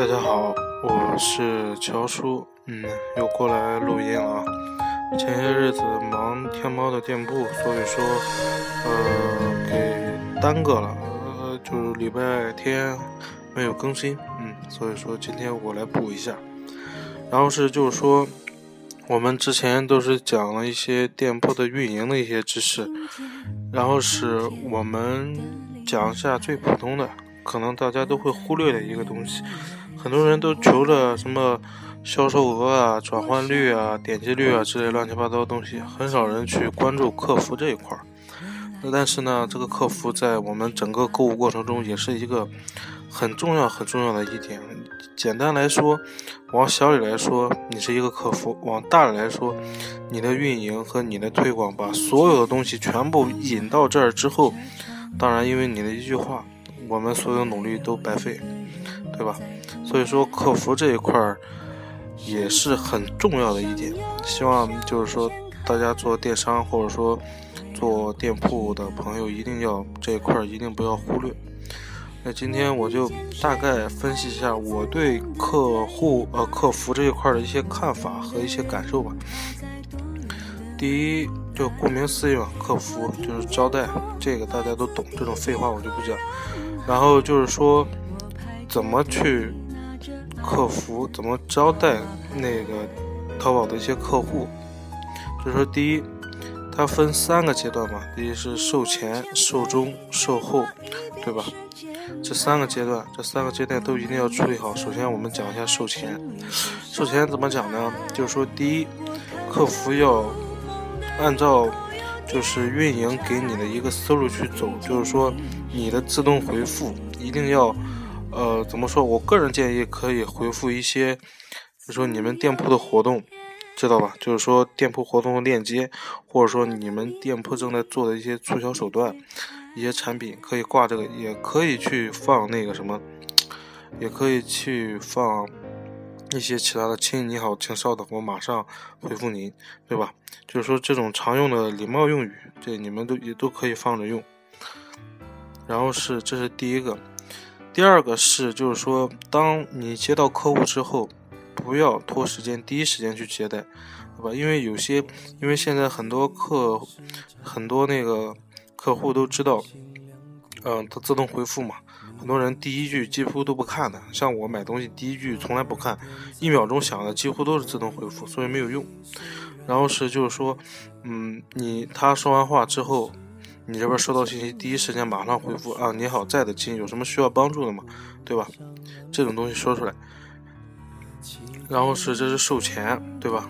大家好，我是乔叔，嗯，又过来录音了。前些日子忙天猫的店铺，所以说，呃，给耽搁了，呃，就是礼拜天没有更新，嗯，所以说今天我来补一下。然后是就是说，我们之前都是讲了一些店铺的运营的一些知识，然后是我们讲一下最普通的。可能大家都会忽略的一个东西，很多人都求着什么销售额啊、转换率啊、点击率啊之类乱七八糟的东西，很少人去关注客服这一块儿。那但是呢，这个客服在我们整个购物过程中也是一个很重要、很重要的一点。简单来说，往小里来说，你是一个客服；往大里来说，你的运营和你的推广，把所有的东西全部引到这儿之后，当然因为你的一句话。我们所有努力都白费，对吧？所以说客服这一块儿也是很重要的一点。希望就是说大家做电商或者说做店铺的朋友一定要这一块儿一定不要忽略。那今天我就大概分析一下我对客户呃客服这一块的一些看法和一些感受吧。第一，就顾名思义嘛，客服就是招待，这个大家都懂，这种废话我就不讲。然后就是说，怎么去客服，怎么招待那个淘宝的一些客户。就是说，第一，它分三个阶段嘛。第一是售前、售中、售后，对吧？这三个阶段，这三个阶段都一定要处理好。首先，我们讲一下售前。售前怎么讲呢？就是说，第一，客服要按照。就是运营给你的一个思路去走，就是说你的自动回复一定要，呃，怎么说？我个人建议可以回复一些，就说你们店铺的活动，知道吧？就是说店铺活动链接，或者说你们店铺正在做的一些促销手段，一些产品可以挂这个，也可以去放那个什么，也可以去放。一些其他的，亲你好，请稍等，我马上回复您，对吧？就是说这种常用的礼貌用语，这你们都也都可以放着用。然后是，这是第一个，第二个是，就是说，当你接到客户之后，不要拖时间，第一时间去接待，对吧？因为有些，因为现在很多客，很多那个客户都知道，嗯，他自动回复嘛。很多人第一句几乎都不看的，像我买东西第一句从来不看，一秒钟响的几乎都是自动回复，所以没有用。然后是就是说，嗯，你他说完话之后，你这边收到信息，第一时间马上回复啊，你好，在的亲，有什么需要帮助的吗？对吧？这种东西说出来。然后是这是售前，对吧？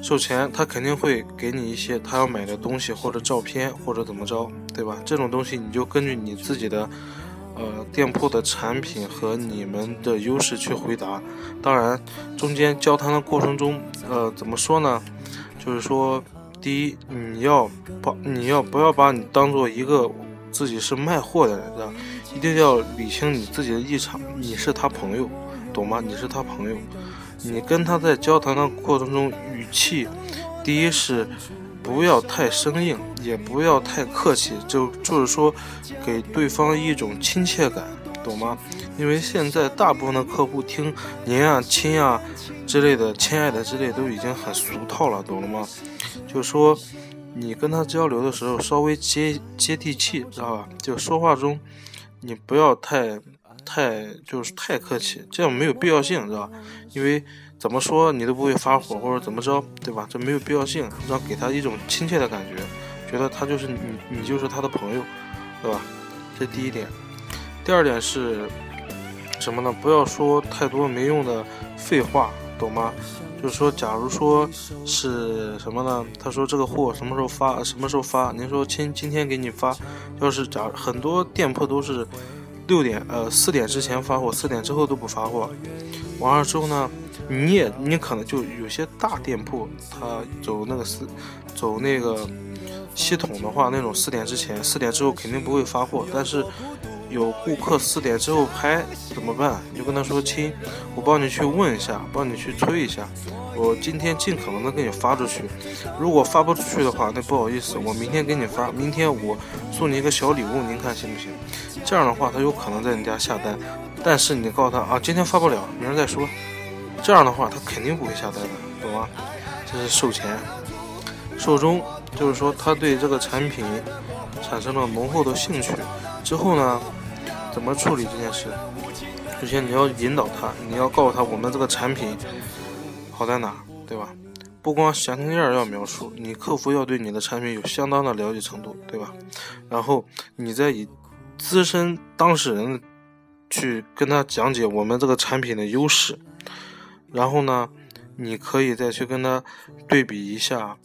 售前他肯定会给你一些他要买的东西或者照片或者怎么着，对吧？这种东西你就根据你自己的。呃，店铺的产品和你们的优势去回答，当然，中间交谈的过程中，呃，怎么说呢？就是说，第一，你要把你要不要把你当做一个自己是卖货的人，知道一定要理清你自己的立场，你是他朋友，懂吗？你是他朋友，你跟他在交谈的过程中，语气，第一是。不要太生硬，也不要太客气，就就是说，给对方一种亲切感，懂吗？因为现在大部分的客户听“您啊、亲啊”之类的、“亲爱的”之类都已经很俗套了，懂了吗？就说，你跟他交流的时候稍微接接地气，知道吧？就说话中，你不要太太就是太客气，这样没有必要性，知道吧？因为。怎么说你都不会发火或者怎么着，对吧？这没有必要性，要给他一种亲切的感觉，觉得他就是你，你就是他的朋友，对吧？这第一点。第二点是什么呢？不要说太多没用的废话，懂吗？就是说，假如说是什么呢？他说这个货什么时候发？什么时候发？您说今今天给你发，要是假很多店铺都是六点呃四点之前发货，四点之后都不发货，完了之后呢？你也你可能就有些大店铺，他走那个四，走那个系统的话，那种四点之前、四点之后肯定不会发货。但是有顾客四点之后拍怎么办？你就跟他说亲，我帮你去问一下，帮你去催一下，我今天尽可能的给你发出去。如果发不出去的话，那不好意思，我明天给你发，明天我送你一个小礼物，您看行不行？这样的话，他有可能在你家下单，但是你告诉他啊，今天发不了，明儿再说。这样的话，他肯定不会下单的，懂吗？这是售前，售中就是说他对这个产品产生了浓厚的兴趣。之后呢，怎么处理这件事？首先你要引导他，你要告诉他我们这个产品好在哪，对吧？不光详情页要描述，你客服要对你的产品有相当的了解程度，对吧？然后你再以资深当事人去跟他讲解我们这个产品的优势，然后呢，你可以再去跟他对比一下。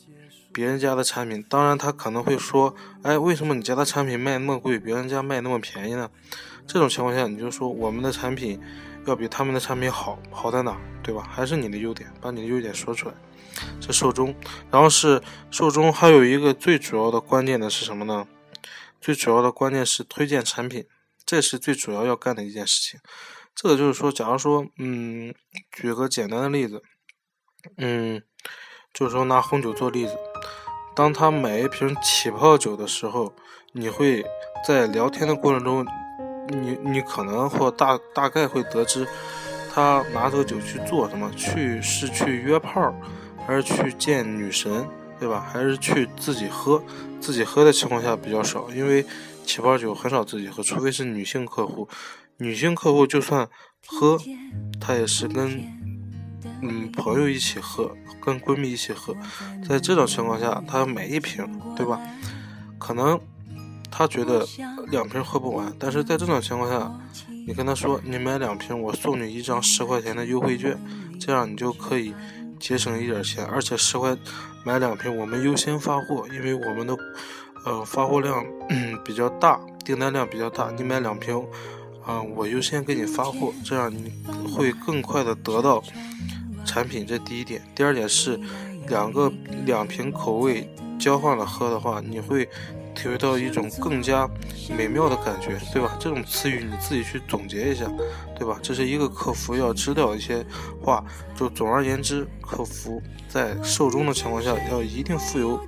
别人家的产品，当然他可能会说：“哎，为什么你家的产品卖那么贵，别人家卖那么便宜呢？”这种情况下，你就说我们的产品要比他们的产品好，好在哪，对吧？还是你的优点，把你的优点说出来。这受众，然后是受众，还有一个最主要的关键的是什么呢？最主要的关键是推荐产品，这是最主要要干的一件事情。这个就是说，假如说，嗯，举个简单的例子，嗯，就是说拿红酒做例子。当他买一瓶起泡酒的时候，你会在聊天的过程中，你你可能或大大概会得知，他拿这个酒去做什么？去是去约炮，还是去见女神，对吧？还是去自己喝？自己喝的情况下比较少，因为起泡酒很少自己喝，除非是女性客户。女性客户就算喝，她也是跟。嗯，朋友一起喝，跟闺蜜一起喝，在这种情况下，他买一瓶，对吧？可能他觉得两瓶喝不完，但是在这种情况下，你跟他说，你买两瓶，我送你一张十块钱的优惠券，这样你就可以节省一点钱，而且十块买两瓶，我们优先发货，因为我们的呃发货量 比较大，订单量比较大，你买两瓶，啊，我优先给你发货，这样你会更快的得到。产品这第一点，第二点是两个两瓶口味交换了喝的话，你会体会到一种更加美妙的感觉，对吧？这种词语你自己去总结一下，对吧？这是一个客服要知道一些话。就总而言之，客服在受众的情况下要一定富有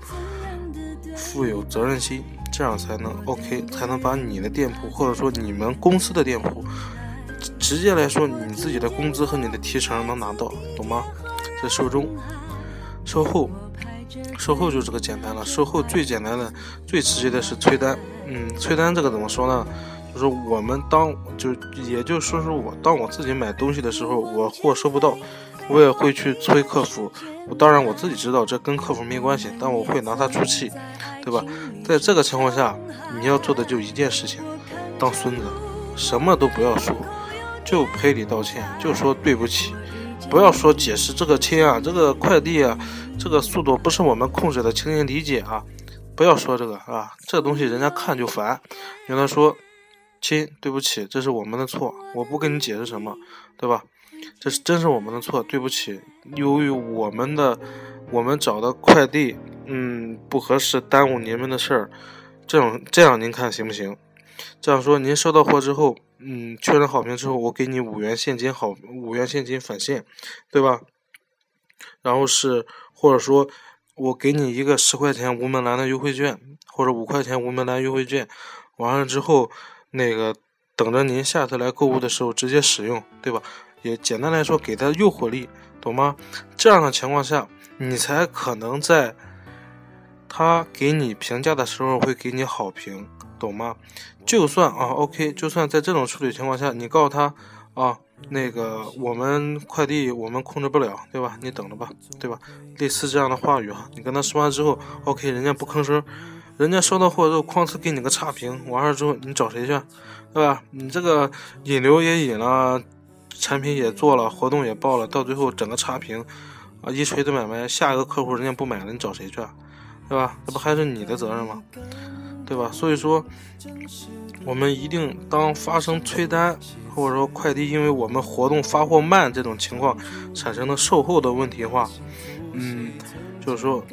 富有责任心，这样才能 OK，才能把你的店铺或者说你们公司的店铺。直接来说，你自己的工资和你的提成能拿到，懂吗？这售中、售后、售后就这个简单了。售后最简单的、最直接的是催单。嗯，催单这个怎么说呢？就是我们当就也就说说我当我自己买东西的时候，我货收不到，我也会去催客服。当然我自己知道这跟客服没关系，但我会拿他出气，对吧？在这个情况下，你要做的就一件事情：当孙子，什么都不要说。就赔礼道歉，就说对不起，不要说解释这个亲啊，这个快递啊，这个速度不是我们控制的，请您理解啊，不要说这个啊，这东西人家看就烦。跟他说，亲，对不起，这是我们的错，我不跟你解释什么，对吧？这是真是我们的错，对不起，由于我们的我们找的快递，嗯，不合适，耽误您们的事儿，这种这样您看行不行？这样说，您收到货之后。嗯，确认好评之后，我给你五元现金，好五元现金返现，对吧？然后是或者说，我给你一个十块钱无门栏的优惠券，或者五块钱无门栏优惠券，完了之后，那个等着您下次来购物的时候直接使用，对吧？也简单来说，给他诱惑力，懂吗？这样的情况下，你才可能在他给你评价的时候会给你好评。懂吗？就算啊，OK，就算在这种处理情况下，你告诉他啊，那个我们快递我们控制不了，对吧？你等着吧，对吧？类似这样的话语哈，你跟他说完之后，OK，人家不吭声，人家收到货之后哐哧给你个差评，完了之后你找谁去，对吧？你这个引流也引了，产品也做了，活动也报了，到最后整个差评啊，一锤子买卖，下一个客户人家不买了，你找谁去，对吧？这不还是你的责任吗？对吧？所以说，我们一定当发生催单，或者说快递因为我们活动发货慢这种情况产生的售后的问题的话，嗯，就是说，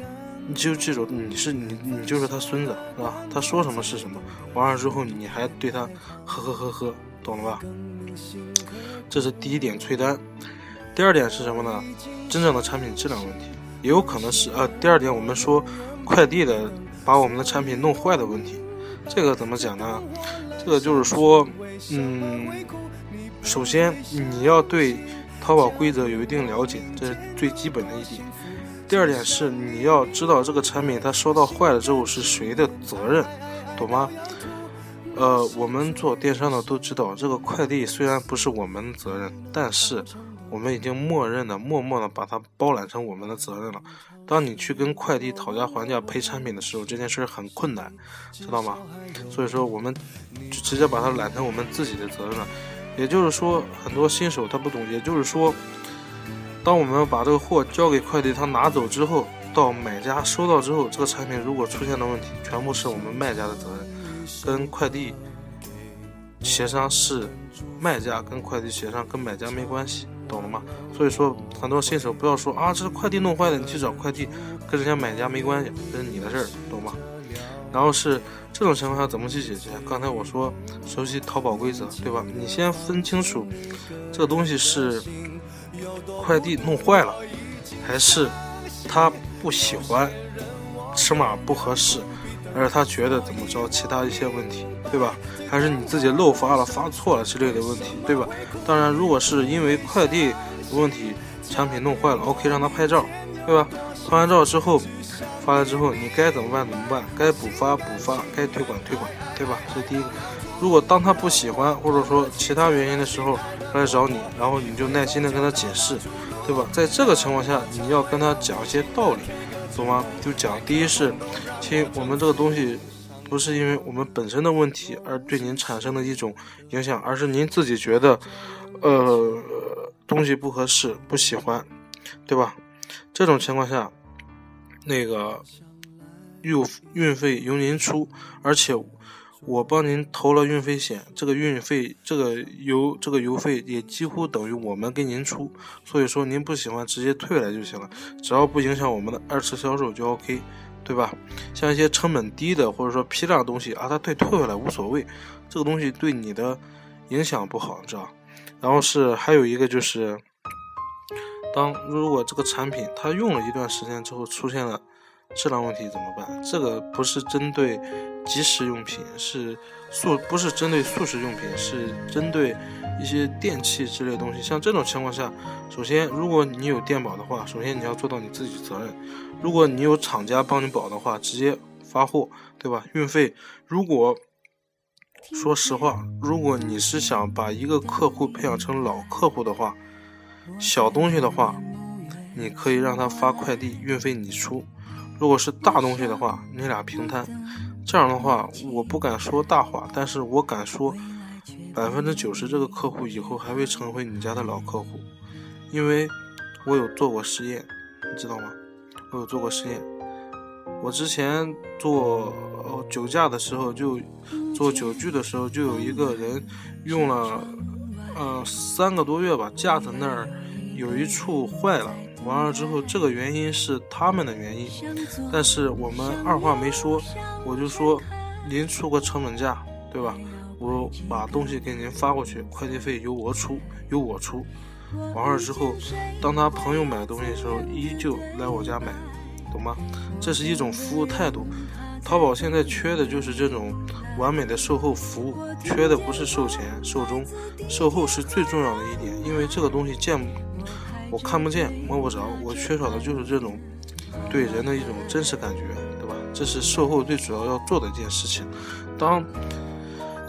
你就记住，你是你，你就是他孙子，是吧？他说什么是什么。完了之后，你还对他呵呵呵呵，懂了吧？这是第一点催单。第二点是什么呢？真正的产品质量问题，也有可能是呃。第二点，我们说快递的把我们的产品弄坏的问题，这个怎么讲呢？这个就是说，嗯，首先你要对淘宝规则有一定了解，这是最基本的一点。第二点是你要知道这个产品它收到坏了之后是谁的责任，懂吗？呃，我们做电商的都知道，这个快递虽然不是我们的责任，但是我们已经默认的、默默的把它包揽成我们的责任了。当你去跟快递讨价还价赔产品的时候，这件事很困难，知道吗？所以说，我们就直接把它揽成我们自己的责任了。也就是说，很多新手他不懂，也就是说。当我们把这个货交给快递，他拿走之后，到买家收到之后，这个产品如果出现了问题，全部是我们卖家的责任，跟快递协商是卖家跟快递协商，跟买家没关系，懂了吗？所以说，很多新手不要说啊，这是快递弄坏的，你去找快递，跟人家买家没关系，这是你的事儿，懂吗？然后是这种情况下怎么去解决？刚才我说熟悉淘宝规则，对吧？你先分清楚这个东西是。快递弄坏了，还是他不喜欢，尺码不合适，而是他觉得怎么着，其他一些问题，对吧？还是你自己漏发了、发错了之类的问题，对吧？当然，如果是因为快递的问题，产品弄坏了，OK，让他拍照，对吧？拍完照之后，发来之后，你该怎么办怎么办？该补发补发，该退款退款，对吧？这是第一个。如果当他不喜欢，或者说其他原因的时候来找你，然后你就耐心的跟他解释，对吧？在这个情况下，你要跟他讲一些道理，懂吗？就讲第一是，亲，我们这个东西不是因为我们本身的问题而对您产生的一种影响，而是您自己觉得，呃，东西不合适，不喜欢，对吧？这种情况下，那个运运费由您出，而且。我帮您投了运费险，这个运费、这个邮、这个邮费也几乎等于我们给您出，所以说您不喜欢直接退来就行了，只要不影响我们的二次销售就 OK，对吧？像一些成本低的或者说批量的东西啊，它退退回来无所谓，这个东西对你的影响不好，知道？然后是还有一个就是，当如果这个产品它用了一段时间之后出现了质量问题怎么办？这个不是针对。即时用品是速，不是针对速食用品，是针对一些电器之类东西。像这种情况下，首先，如果你有电保的话，首先你要做到你自己责任。如果你有厂家帮你保的话，直接发货，对吧？运费，如果说实话，如果你是想把一个客户培养成老客户的话，小东西的话，你可以让他发快递，运费你出。如果是大东西的话，你俩平摊。这样的话，我不敢说大话，但是我敢说，百分之九十这个客户以后还会成为你家的老客户，因为我有做过实验，你知道吗？我有做过实验。我之前做酒驾的时候，就做酒具的时候，就有一个人用了，呃，三个多月吧，架子那儿有一处坏了。完了之后，这个原因是他们的原因，但是我们二话没说，我就说您出个成本价，对吧？我把东西给您发过去，快递费由我出，由我出。完了之后，当他朋友买东西的时候，依旧来我家买，懂吗？这是一种服务态度。淘宝现在缺的就是这种完美的售后服务，缺的不是售前、售中，售后是最重要的一点，因为这个东西见。我看不见摸不着，我缺少的就是这种对人的一种真实感觉，对吧？这是售后最主要要做的一件事情。当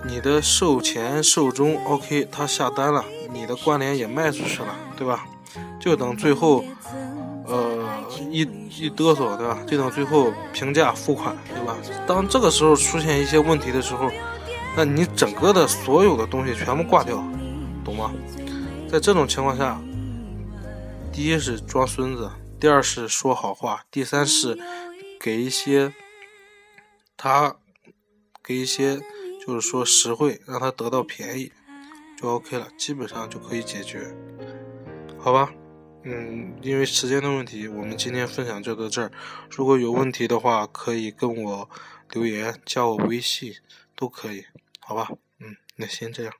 你的售前、售中 OK，他下单了，你的关联也卖出去了，对吧？就等最后，呃，一一嘚瑟，对吧？就等最后评价付款，对吧？当这个时候出现一些问题的时候，那你整个的所有的东西全部挂掉，懂吗？在这种情况下。第一是装孙子，第二是说好话，第三是给一些他给一些就是说实惠，让他得到便宜，就 OK 了，基本上就可以解决，好吧？嗯，因为时间的问题，我们今天分享就到这儿。如果有问题的话，可以跟我留言，加我微信都可以，好吧？嗯，那先这样。